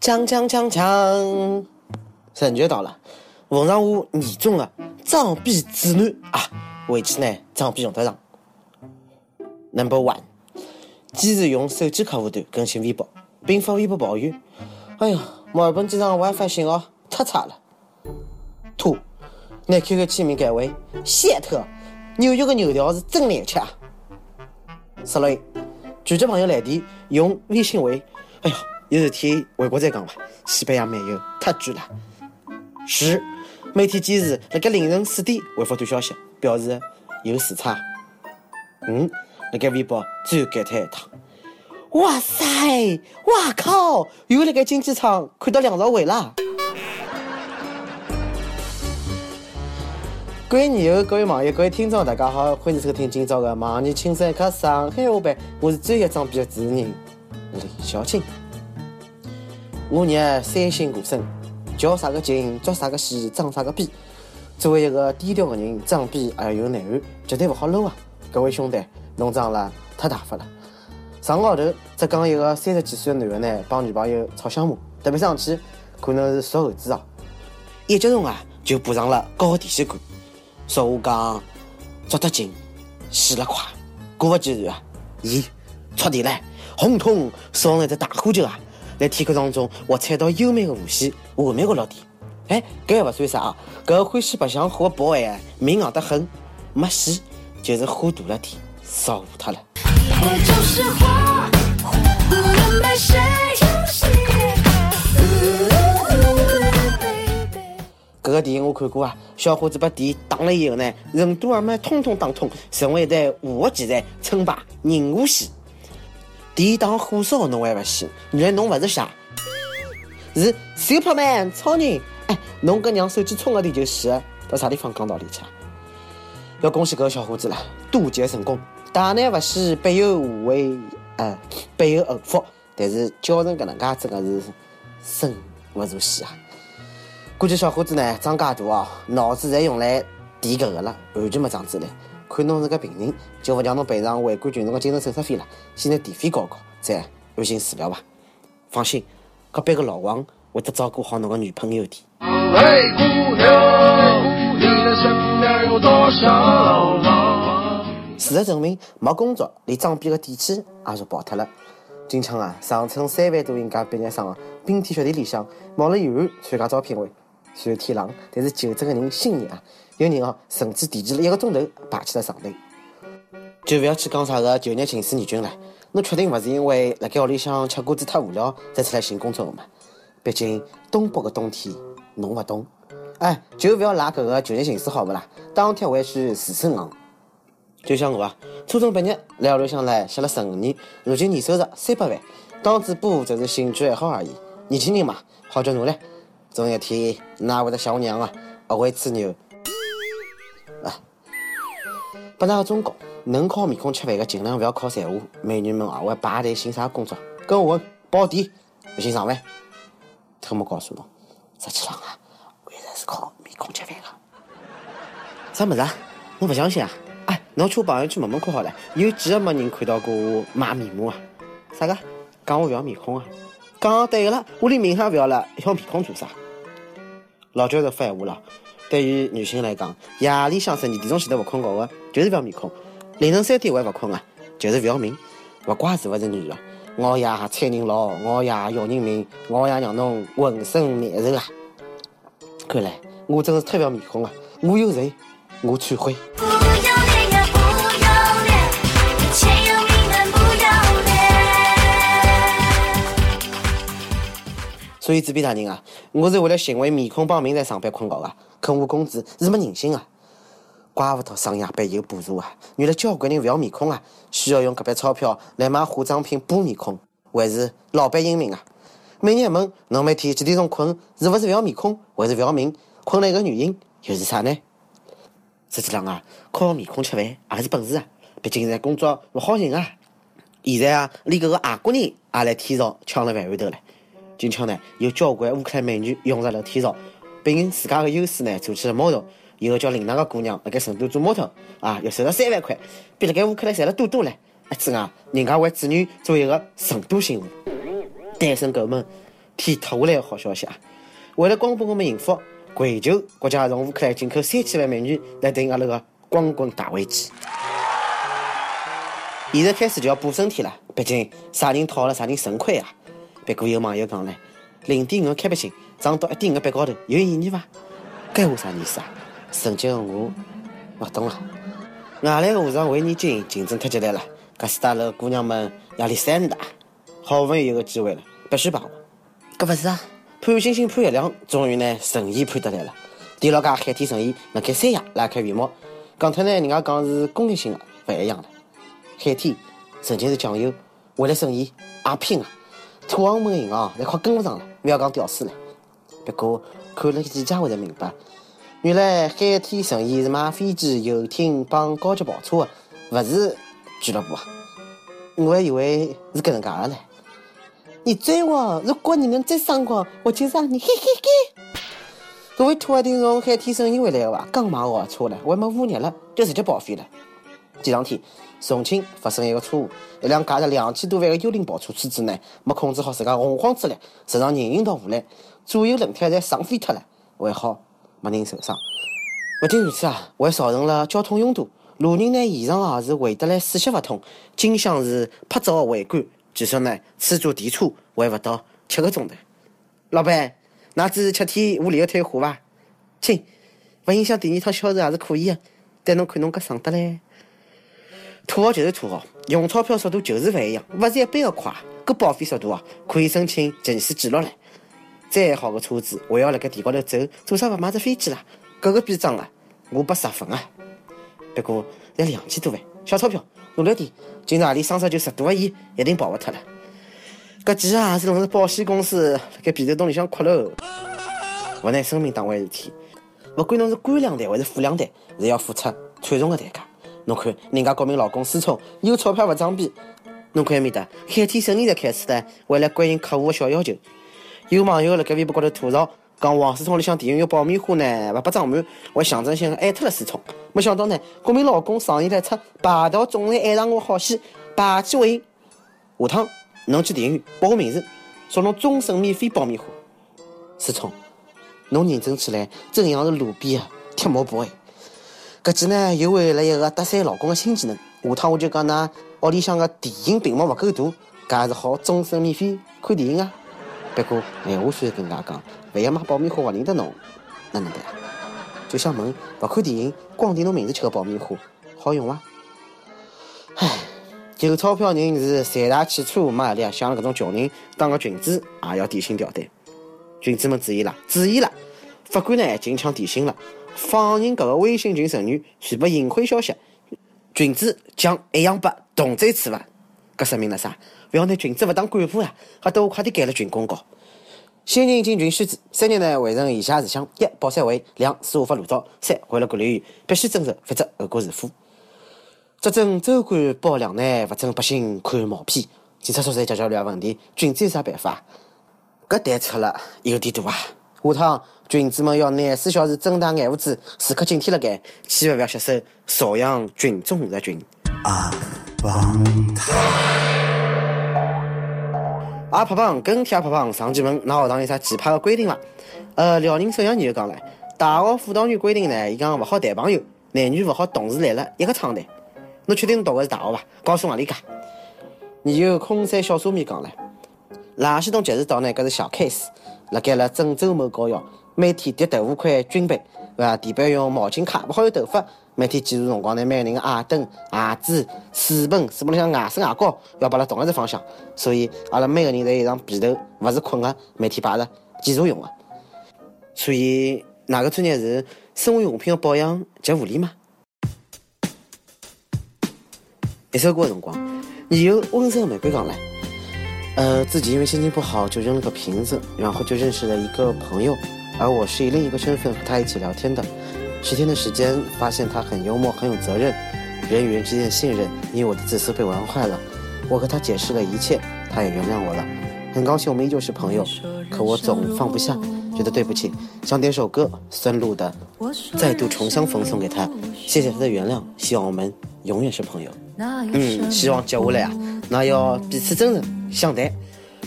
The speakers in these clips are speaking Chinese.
锵锵锵锵！春节到了，奉上我年终的装逼指南啊，回去呢装逼用得上。Number one，坚持用手机客户端更新微博，并发微博抱怨：“哎呀，墨尔本机场 WiFi 信号太差了。”Two，拿 QQ 签名改为“谢特”，纽约的油条是真难吃。Three，拒绝朋友来电用微信回：“哎呀。”有事体回国再讲吧。西班牙漫游太贵了。十，每天坚持辣盖凌晨四点回复短消息，表示有时差。五，辣盖微博最后感叹一趟：哇塞，哇靠，又辣盖竞技场看到梁朝伟啦！各位网友、各位网友、各位听众，大家好，欢迎收听今朝的《盲人青山客上海话版》，我是专业装逼的主持人李小青。我日三星过生，叫啥个劲，抓啥个戏，装啥个逼。作为一个低调的人，装逼还要有内涵，绝对不好露啊！各位兄弟，侬装了太大发了。上个号头，浙江一个三十几岁的男的呢，帮女朋友吵相骂，特别生气，可能是属猴子哦。一激动啊，就补上了高压电线杆。说话讲，抓得紧，死了快。果不其然啊，咦，触电了，轰通，烧了一只大火球啊！在天空当中，我踩到优美的弧线，完美的落地。哎，搿还勿算啥啊！搿个欢喜白相火的保安命硬得很，没死就是火大了点，烧糊脱了。搿个电影我看过啊，小伙子把电打了以后呢，任督二脉通通打通，成为一代武侠奇才，称霸银河系。电打火烧侬还勿死？原来侬勿是傻，是 Superman 超人。哎，侬搿娘手机充个电就是，到啥地方讲道理去？要恭喜搿个小伙子了，渡劫成功。大难不死，必有无畏，呃，必有后福。但是教成搿能介真的是生勿如死啊！估计小伙子呢长介大哦，脑子侪用来电搿个了，完全没长智力。看侬是个病人，就勿让侬赔偿围观群众个精神损失费了。先拿电费交交，再安心治疗吧。放心，隔壁个老王会得照顾好侬个女朋友的。事实证明，没工作，连装逼个底气也就爆脱了。今朝啊，长春三万多应届毕业生啊，冰天雪地里向冒了油汗参加招聘会，虽然天冷，但是求职个人心热啊。有人哦，甚至提前了一个钟头排起了长队，就不要去讲啥个就业形势严峻了。侬确定不是因为辣盖屋里向吃瓜子太无聊才出来寻工作的吗？毕竟东北的冬天侬不懂。哎，就不要赖搿个就业形势好不啦？当天回去自身硬。就像我啊，初中毕业来屋里向来歇了十五年，如今年收入三百万，当主播只是兴趣爱好而已。年轻人嘛，好叫努力，总有一天哪会得像我娘啊，学会吹牛。不那个忠告，能靠面孔吃饭的尽量不要靠才华。美女们啊，我排队寻啥工作？跟我问保底，不寻上班。特么告诉侬，实际上啊，原来是靠面孔吃饭的。啥么子啊？侬不相信啊？哎，侬去我朋友圈问问看好了，有几个没人看到过我卖面膜啊？啥个？讲我不要面孔啊？讲对了，我连面也不要了，要面孔做啥？老教授发话了。对于女性来讲，夜里向十二点钟前头不困觉的，就是不要面孔；凌晨三点还不困啊，就是不要命。不怪是不是女的，熬夜催人老，熬夜要人命，熬夜让侬浑身难受啊！看来我真是太不要面孔了，我有罪，我忏悔。所以，主编大人啊，我是为了寻回面孔帮命才上班困觉的，可我工资是没人性啊！怪不得上夜班有补助啊！原来交关人不要面孔啊，需要用搿笔钞票来买化妆品补面孔，还是老板英明啊！每日一问，侬每天几点钟困？是不是不要面孔，还是不要命？困了一个原因又是啥呢？实际上啊，靠面孔吃饭也是本事啊！毕竟现在工作不好寻啊！现在啊，连搿个外国人也来天朝抢了饭碗头了。今朝呢，有交关乌克兰美女涌入了天朝，并用自家的优势呢做起了模特。以后叫领导个姑娘辣盖成都做模特啊，要收入三万块，比辣盖乌克兰赚了多多嘞！哎，真啊，人家为子女做一个成都媳妇，单身狗们天塌下来个好消息啊！为了光棍我们幸福，跪求国家从乌克兰进口三千万美元来对阿拉个光棍大危机。现在开始就要补身体了，毕竟啥人讨了啥人肾亏啊！不过有网友讲嘞，零点五开不行，涨到一点五八高头有意义伐？搿话啥意思啊？曾经的我勿懂了。外来个和尚会念经，竞争太激烈了，搿四大楼姑娘们压力山大。好不容易有个机会了，必须把握。搿勿是啊，盼星星盼月亮，终于呢神医盼得来了。第六家海天神医辣盖三亚拉开帷幕。讲脱呢，人家讲是公益性的，勿一样了。海天曾经是酱油，为了生意也拼啊！土豪们的银行侪快跟勿上了，勿要讲屌丝了。不过看了几家，我才明白，原来海天神医是卖飞机、游艇帮高级跑车的，勿是俱乐部！我还以为是搿能介的呢。你追我，如果你能再上我，我就让你嘿嘿嘿。各位土豪听从海天神医回来的吧？刚买好车了，还没五日了，就直接报废了。前两天，重庆发生一个车祸，一辆价值两千多万的幽灵跑车车主呢，没控制好自家洪荒之力，直上人行道护栏，左右轮胎侪撞飞脱了，还好没人受伤。不仅如此啊，还造成了交通拥堵，路人呢现场也是围得来水泄不通，景象是拍照围观。据说呢，此坐电车还不到七个钟头。老板，那只是七天无理由退货伐？亲，不影响第二趟销售也是可以的，但侬看侬搿省得嘞。土豪就是土豪，用钞票速度就是勿一样，勿是一般的快。搿报废速度啊，可以申请吉尼斯纪录唻。再好个车子，还要辣盖地高头走，做啥勿买只飞机啦？搿个比装啊，我拨十分啊。不过才两千多万，小钞票，努力点，今朝夜里双十就十多个亿，一定跑勿脱了。搿几啊是侬是保险公司辣盖皮头洞里向哭喽。勿拿生命当回事体，勿管侬是官两代还是富两代，侪要付出惨重的代价。侬看，人家国民老公思聪有钞票勿装逼，侬看埃面搭海天生意才开始的，为了关心客户的小要求，有网友辣盖微博高头吐槽，讲王思聪里向电影院爆米花呢，勿拨装满，还象征性艾特了思聪。没想到呢，国民老公上演了一出霸道总裁爱上我好戏，霸气回应：下趟侬去电影院报我名字，送侬终身免费爆米花。思聪，侬认真起来，真像是路边的贴膜 boy。搿记呢又为了一个搭讪老公的新技能，下趟我就讲㑚屋里向个电影屏幕勿够大，搿也是好终身免费看电影啊。不过闲话虽然跟人家讲，万一买爆米花勿认得侬，哪能办？就想问，勿看电影，光提侬名字吃个爆米花，好用伐？唉，有钞票人是财大气粗，没压力，像搿种穷人当个君子也要提心吊胆。君子们注意啦，注意啦！法官呢近腔提醒了。放任搿个微信群成员传播淫秽消息，君子将一样拨同罪处罚。搿说明了啥？勿要拿君子勿当干部呀！吓得我快点改了群公告。新人进群须知：三日内完成以下事项：一、报三回；两、司法发护照；三、回了管理员，必须遵守，否则后果自负。执政州官包两难，勿准百姓看毛片。警察叔叔解决了问题，君子有啥办法？搿蛋出了有点大啊！下趟。君子们要廿四小时睁大眼珠子，时刻警惕辣盖，千万勿要吸收朝阳群众入群。阿棒阿胖胖跟贴阿胖胖上去问，㑚学堂有啥奇葩的规定伐？呃，辽宁沈阳人就讲了，大学辅导员规定呢，伊讲勿好谈朋友，男女勿好同时来了一个窗台。侬确定侬读的是大学伐？告诉何里家？你有空山小沙弥讲了，垃圾桶集市道呢，搿是小 case，辣盖了郑州某高校。每天叠豆腐块军被，对伐？地板用毛巾擦，勿好有头发。每天记录辰光呢，每个人的鞋凳、鞋子、水盆、水盆里向牙刷牙膏要摆辣同一只方向。所以阿拉每个人侪一张被头，勿是困个，每天摆着检查用的。所以哪个专业是生活用品的保养及护理吗？一首歌的辰光，你有温柔的玫瑰讲来。呃，自己因为心情不好就扔了个瓶子，然后就认识了一个朋友。而我是以另一个身份和他一起聊天的，十天的时间，发现他很幽默，很有责任，人与人之间的信任因为我的自私被玩坏了。我和他解释了一切，他也原谅我了，很高兴我们依旧是朋友。可我总放不下，觉得对不起，想点首歌，孙露的《再度重相逢》送给他，谢谢他的原谅，希望我们永远是朋友。嗯，希望接下来啊，那要彼此真诚相待。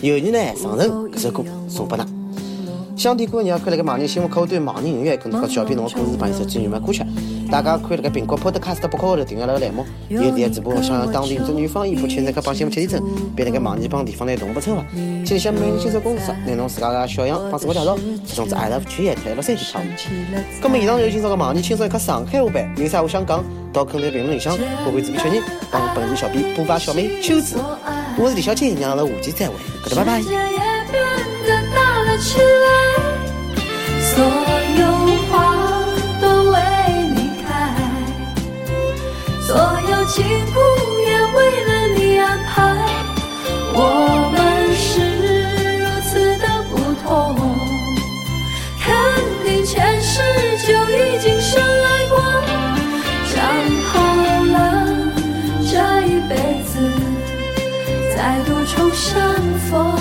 有你呢，上任这首歌送拨㑚。想听歌的人可以辣盖网易新闻客户端网易音乐跟到小编侬个故事帮伊设计原版歌曲。大家可以辣盖苹果 Podcast 博客号头订阅阿拉个栏目。有电主播想要当地做女方衣服，请在搿帮新闻七点钟，并辣盖网易帮地方来同步抽伐？请向每日新手工作室拿侬自家个小样帮自我介绍，其中是 I love 曲也退了三就好。咁么以上就是今朝个网易轻松一刻上海话版，有啥话想讲，到坑头评论里向，我会自己确认，帮本地小编补发小妹秋子。我是李小青，让阿拉下期再会，拜拜。起来所有花都为你开，所有情故也为了你安排。我们是如此的不同，肯定前世就已经深爱过，讲好了这一辈子再度重相逢。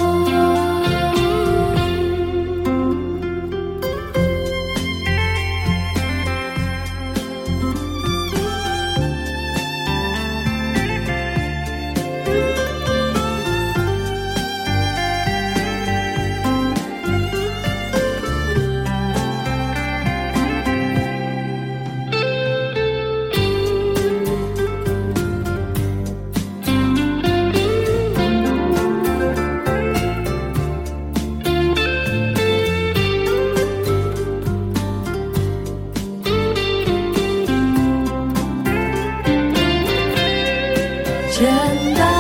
简单